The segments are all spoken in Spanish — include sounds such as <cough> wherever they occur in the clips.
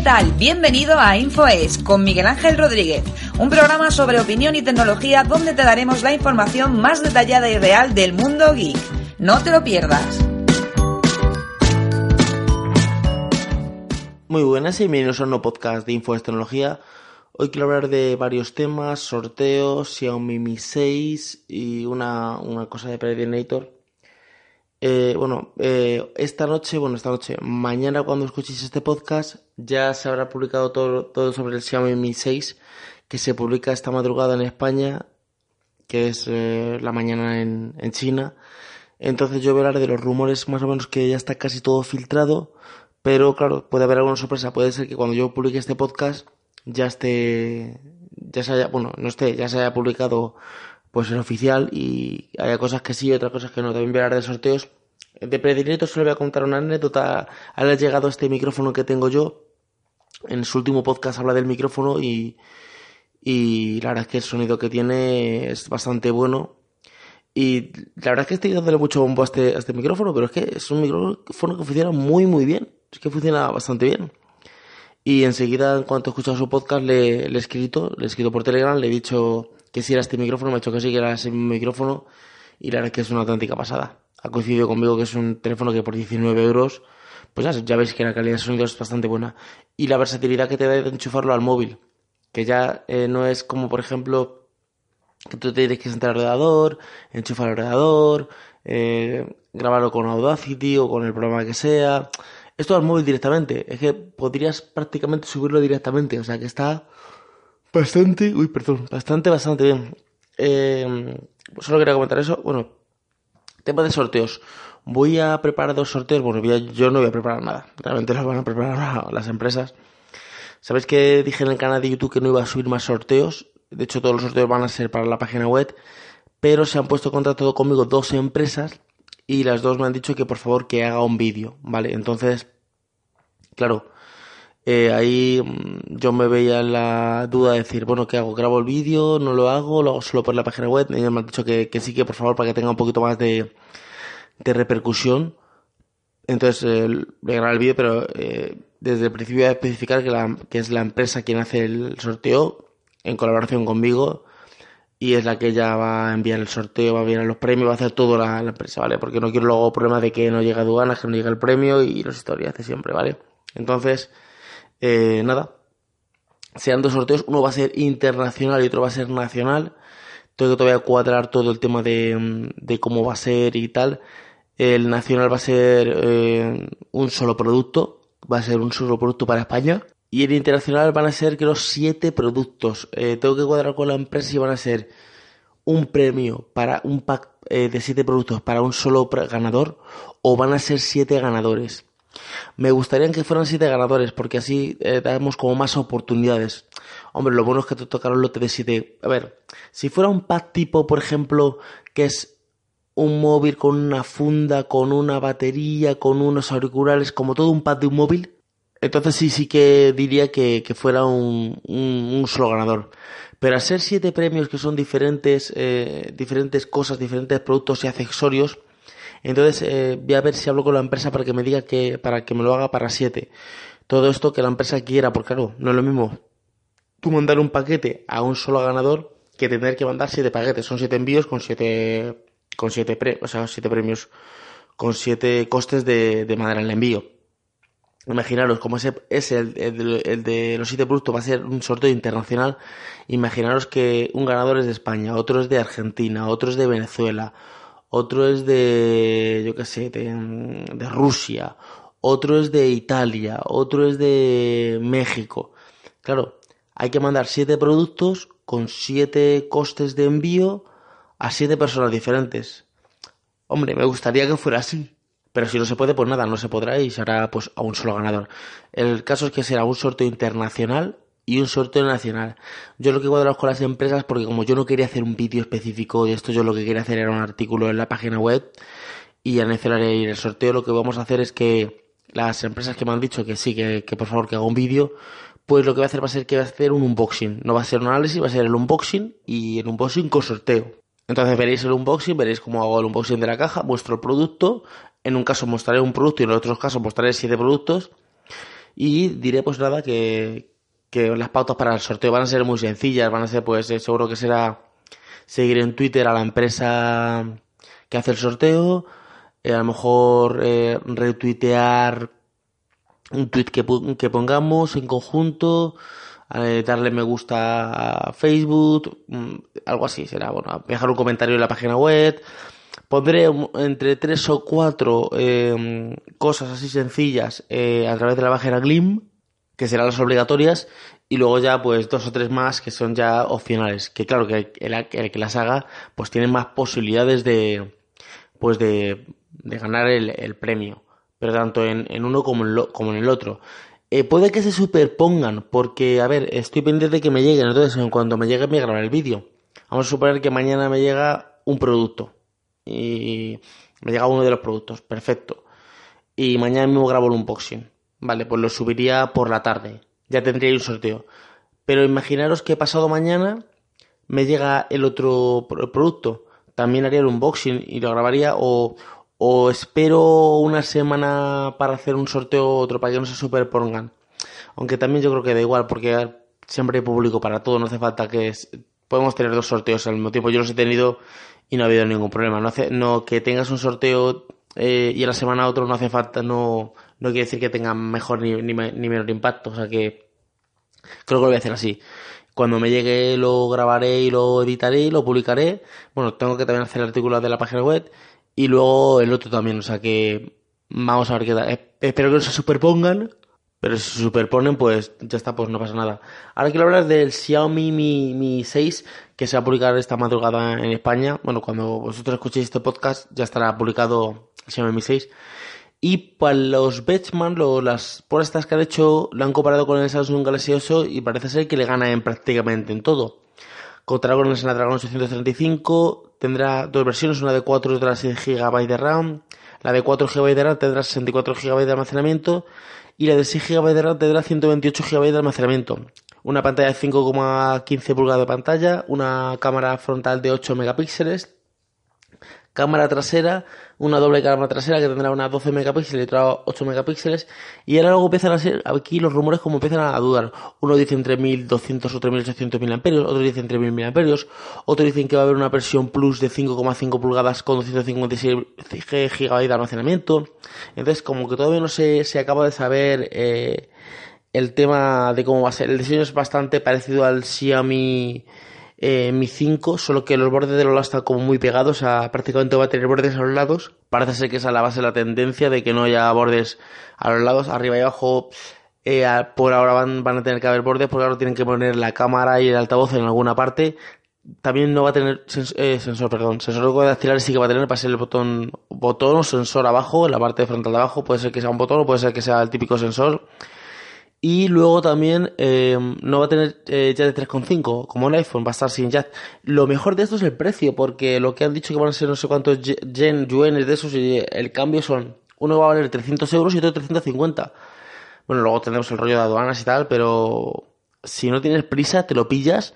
¿qué tal? Bienvenido a InfoES con Miguel Ángel Rodríguez, un programa sobre opinión y tecnología donde te daremos la información más detallada y real del mundo geek. No te lo pierdas. Muy buenas y bienvenidos a un nuevo podcast de InfoES Tecnología. Hoy quiero hablar de varios temas, sorteos, Xiaomi Mi 6 y una, una cosa de Predenator eh, bueno, eh, esta noche, bueno, esta noche, mañana cuando escuchéis este podcast, ya se habrá publicado todo, todo sobre el Xiaomi Mi 6, que se publica esta madrugada en España, que es eh, la mañana en, en China. Entonces yo voy a hablar de los rumores más o menos que ya está casi todo filtrado, pero claro, puede haber alguna sorpresa. Puede ser que cuando yo publique este podcast ya esté, ya se haya, bueno, no esté, ya se haya publicado pues el oficial y haya cosas que sí y otras cosas que no. También voy a hablar de sorteos. De predilecto solo voy a contar una anécdota. Ha llegado este micrófono que tengo yo. En su último podcast habla del micrófono y, y la verdad es que el sonido que tiene es bastante bueno. Y la verdad es que estoy dándole mucho bombo a este, a este micrófono, pero es que es un micrófono que funciona muy muy bien. Es que funciona bastante bien. Y enseguida, en cuanto he escuchado su podcast, le, le he escrito, le he escrito por Telegram, le he dicho que si era este micrófono, me ha dicho que sí, que era ese micrófono, y la verdad es que es una auténtica pasada. Ha coincidido conmigo que es un teléfono que por 19 euros, pues ya, veis que la calidad de sonido es bastante buena. Y la versatilidad que te da de enchufarlo al móvil, que ya eh, no es como, por ejemplo, que tú tienes que sentar al ordenador, enchufar el ordenador, eh, grabarlo con Audacity o con el programa que sea. Esto al móvil directamente. Es que podrías prácticamente subirlo directamente. O sea que está Bastante, uy, perdón, bastante, bastante bien. Eh, solo quería comentar eso. Bueno, tema de sorteos. Voy a preparar dos sorteos. Bueno, yo no voy a preparar nada. Realmente los van a preparar <laughs> las empresas. ¿Sabéis que dije en el canal de YouTube que no iba a subir más sorteos? De hecho, todos los sorteos van a ser para la página web. Pero se han puesto contrato conmigo dos empresas y las dos me han dicho que por favor que haga un vídeo, ¿vale? Entonces, claro, eh, ahí mm, yo me veía la duda de decir, bueno, ¿qué hago? ¿Grabo el vídeo? ¿No lo hago? ¿Lo hago solo por la página web? Ellos me han dicho que, que sí, que por favor, para que tenga un poquito más de, de repercusión. Entonces, eh, voy a grabar el vídeo, pero eh, desde el principio voy a especificar que, la, es la empresa quien hace el sorteo en colaboración conmigo y es la que ya va a enviar el sorteo, va a enviar los premios, va a hacer todo la, la empresa, ¿vale? Porque no quiero luego problemas de que no llega aduanas, que no llega el premio y las historias de siempre, ¿vale? Entonces, eh, nada, sean dos sorteos, uno va a ser internacional y otro va a ser nacional. Tengo que todavía cuadrar todo el tema de, de cómo va a ser y tal. El nacional va a ser eh, un solo producto, va a ser un solo producto para España. Y el internacional van a ser, creo, siete productos. Eh, tengo que cuadrar con la empresa y van a ser un premio para un pack eh, de siete productos para un solo ganador o van a ser siete ganadores. Me gustaría que fueran siete ganadores, porque así eh, damos como más oportunidades. Hombre, lo bueno es que te tocaron un lote de siete. A ver, si fuera un pack tipo, por ejemplo, que es un móvil con una funda, con una batería, con unos auriculares, como todo un pack de un móvil, entonces sí, sí que diría que, que fuera un, un, solo ganador. Pero al ser siete premios que son diferentes, eh, diferentes cosas, diferentes productos y accesorios, entonces eh, voy a ver si hablo con la empresa para que me diga que, para que me lo haga para siete. Todo esto que la empresa quiera, porque claro, no es lo mismo tú mandar un paquete a un solo ganador que tener que mandar siete paquetes. Son siete envíos con siete, con siete pre, o sea, siete premios, con siete costes de, de en el envío. Imaginaros, como ese es el, el, el, de los siete productos va a ser un sorteo internacional, imaginaros que un ganador es de España, otro es de Argentina, otro es de Venezuela, otro es de, yo qué sé, de, Rusia, otro es de Italia, otro es de México. Claro, hay que mandar siete productos con siete costes de envío a siete personas diferentes. Hombre, me gustaría que fuera así. Pero si no se puede, pues nada, no se podrá y se hará pues a un solo ganador. El caso es que será un sorteo internacional y un sorteo nacional. Yo lo que cuadro con las empresas, porque como yo no quería hacer un vídeo específico de esto, yo lo que quería hacer era un artículo en la página web y al y el sorteo lo que vamos a hacer es que las empresas que me han dicho que sí, que, que por favor que haga un vídeo, pues lo que voy a hacer va a ser que va a hacer un unboxing. No va a ser un análisis, va a ser el unboxing y el unboxing con sorteo. Entonces veréis el unboxing, veréis cómo hago el unboxing de la caja, muestro el producto. En un caso mostraré un producto y en otros casos mostraré siete productos Y diré pues nada que, que las pautas para el sorteo van a ser muy sencillas, van a ser pues eh, seguro que será seguir en Twitter a la empresa que hace el sorteo, eh, a lo mejor eh, retuitear un tweet que, que pongamos en conjunto, darle me gusta a Facebook, mm, algo así será, bueno, dejar un comentario en la página web, pondré entre tres o cuatro cosas así sencillas a través de la página Glim, que serán las obligatorias, y luego ya pues dos o tres más que son ya opcionales, que claro que el, que las haga pues tiene más posibilidades de pues de, ganar el, premio, pero tanto en, uno como en, lo, el otro. Eh, puede que se superpongan, porque, a ver, estoy pendiente de que me lleguen, entonces en cuanto me llegue me grabaré el vídeo. Vamos a suponer que mañana me llega un producto. Y me llega uno de los productos, perfecto. Y mañana mismo grabo el unboxing. Vale, pues lo subiría por la tarde. Ya tendría un sorteo. Pero imaginaros que pasado mañana me llega el otro producto. También haría el unboxing y lo grabaría o, o espero una semana para hacer un sorteo otro para que no se superpongan. Aunque también yo creo que da igual porque siempre hay público para todo, no hace falta que podemos tener dos sorteos al mismo tiempo. Yo los he tenido y no ha habido ningún problema. No, hace, no que tengas un sorteo eh, y a la semana otro no hace falta, no, no quiere decir que tenga mejor ni, ni, ni menor impacto. O sea que creo que lo voy a hacer así. Cuando me llegue lo grabaré y lo editaré y lo publicaré. Bueno, tengo que también hacer el artículo de la página web y luego el otro también, o sea que vamos a ver qué tal. Espero que no se superpongan, pero si se superponen, pues ya está, pues no pasa nada. Ahora quiero hablar del Xiaomi Mi, Mi 6, que se va a publicar esta madrugada en España. Bueno, cuando vosotros escuchéis este podcast, ya estará publicado el Xiaomi Mi 6. Y para los Benchmark, las estas que han hecho, lo han comparado con el Samsung Galaxy 8 y parece ser que le gana en prácticamente en todo. Contará con el Snapdragon 835, tendrá dos versiones, una de 4 y otra de 6 GB de RAM. La de 4 GB de RAM tendrá 64 GB de almacenamiento y la de 6 GB de RAM tendrá 128 GB de almacenamiento. Una pantalla de 5,15 pulgadas de pantalla, una cámara frontal de 8 megapíxeles, cámara trasera, una doble cámara trasera que tendrá unas 12 megapíxeles y otra 8 megapíxeles. Y ahora luego empiezan a ser, aquí los rumores como empiezan a dudar. Uno dice entre 1200 o 3800 mAh, otro dice entre 1000 mAh, otro dicen que va a haber una versión Plus de 5,5 pulgadas con 256 GB de almacenamiento. Entonces, como que todavía no se, se acaba de saber eh, el tema de cómo va a ser. El diseño es bastante parecido al Xiaomi eh, Mi 5, solo que los bordes de los lados están como muy pegados, a, prácticamente va a tener bordes a los lados. Parece ser que esa es la base la tendencia de que no haya bordes a los lados, arriba y abajo. Eh, por ahora van, van a tener que haber bordes porque ahora tienen que poner la cámara y el altavoz en alguna parte. También no va a tener eh, sensor, perdón, sensor de dactilar sí que va a tener para ser el botón, botón o sensor abajo, en la parte frontal de abajo, puede ser que sea un botón o puede ser que sea el típico sensor. Y luego también eh, no va a tener eh, jack de 3.5 como el iPhone, va a estar sin jack. Lo mejor de esto es el precio, porque lo que han dicho que van a ser no sé cuántos yen, yuanes de esos, y el cambio son, uno va a valer 300 euros y otro 350. Bueno, luego tenemos el rollo de aduanas y tal, pero si no tienes prisa, te lo pillas,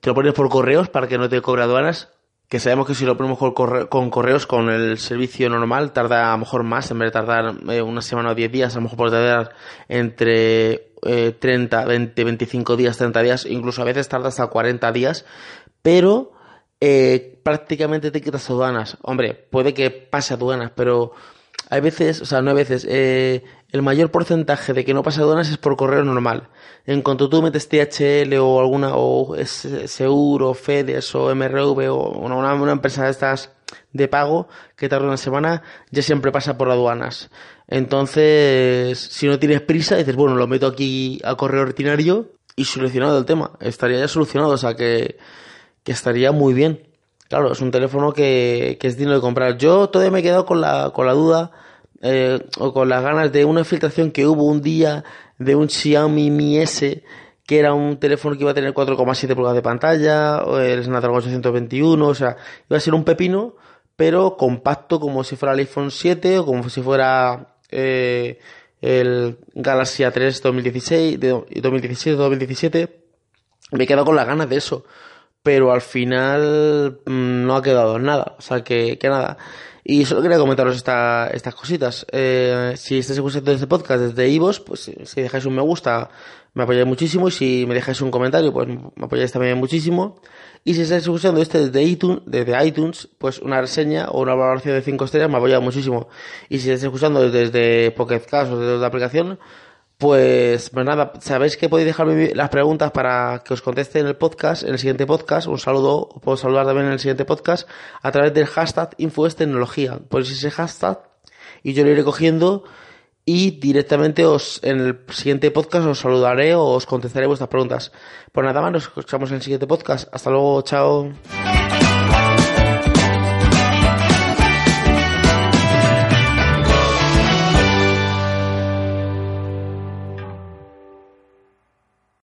te lo pones por correos para que no te cobre aduanas que sabemos que si lo ponemos con correos, con el servicio normal, tarda a lo mejor más, en vez de tardar eh, una semana o 10 días, a lo mejor puede tardar entre 30, 20, 25 días, 30 días, incluso a veces tarda hasta 40 días, pero eh, prácticamente te quitas aduanas. Hombre, puede que pase aduanas, pero hay veces, o sea, no hay veces, eh, el mayor porcentaje de que no pasa aduanas es por correo normal. En cuanto tú metes THL o alguna, o Seguro, FEDES o MRV o una, una empresa de estas de pago que tarda una semana, ya siempre pasa por aduanas. Entonces, si no tienes prisa, dices, bueno, lo meto aquí a correo ordinario y solucionado el tema. Estaría ya solucionado, o sea que, que estaría muy bien. Claro, es un teléfono que, que es digno de comprar. Yo todavía me he quedado con la, con la duda eh, o con las ganas de una filtración que hubo un día de un Xiaomi Mi S que era un teléfono que iba a tener 4,7 pulgadas de pantalla, el Snapdragon 821, o sea, iba a ser un pepino, pero compacto como si fuera el iPhone 7 o como si fuera eh, el Galaxy A3 2016, de 2016-2017. Me he quedado con las ganas de eso, pero al final mm, no ha quedado nada, o sea que, que nada. Y solo quería comentaros esta, estas cositas. Eh, si estáis escuchando este podcast desde Ivos, pues si dejáis un me gusta, me apoyáis muchísimo. Y si me dejáis un comentario, pues me apoyáis también muchísimo. Y si estáis escuchando este desde iTunes, desde iTunes, pues una reseña o una valoración de 5 estrellas me apoya muchísimo. Y si estáis escuchando desde Pocket Cast o desde otra aplicación, pues, pues nada, sabéis que podéis dejarme las preguntas para que os conteste en el podcast, en el siguiente podcast. Un saludo, os puedo saludar también en el siguiente podcast a través del hashtag InfoesTecnología. Ponéis ese hashtag y yo lo iré cogiendo y directamente os en el siguiente podcast os saludaré o os contestaré vuestras preguntas. Pues nada más, nos escuchamos en el siguiente podcast. Hasta luego, chao.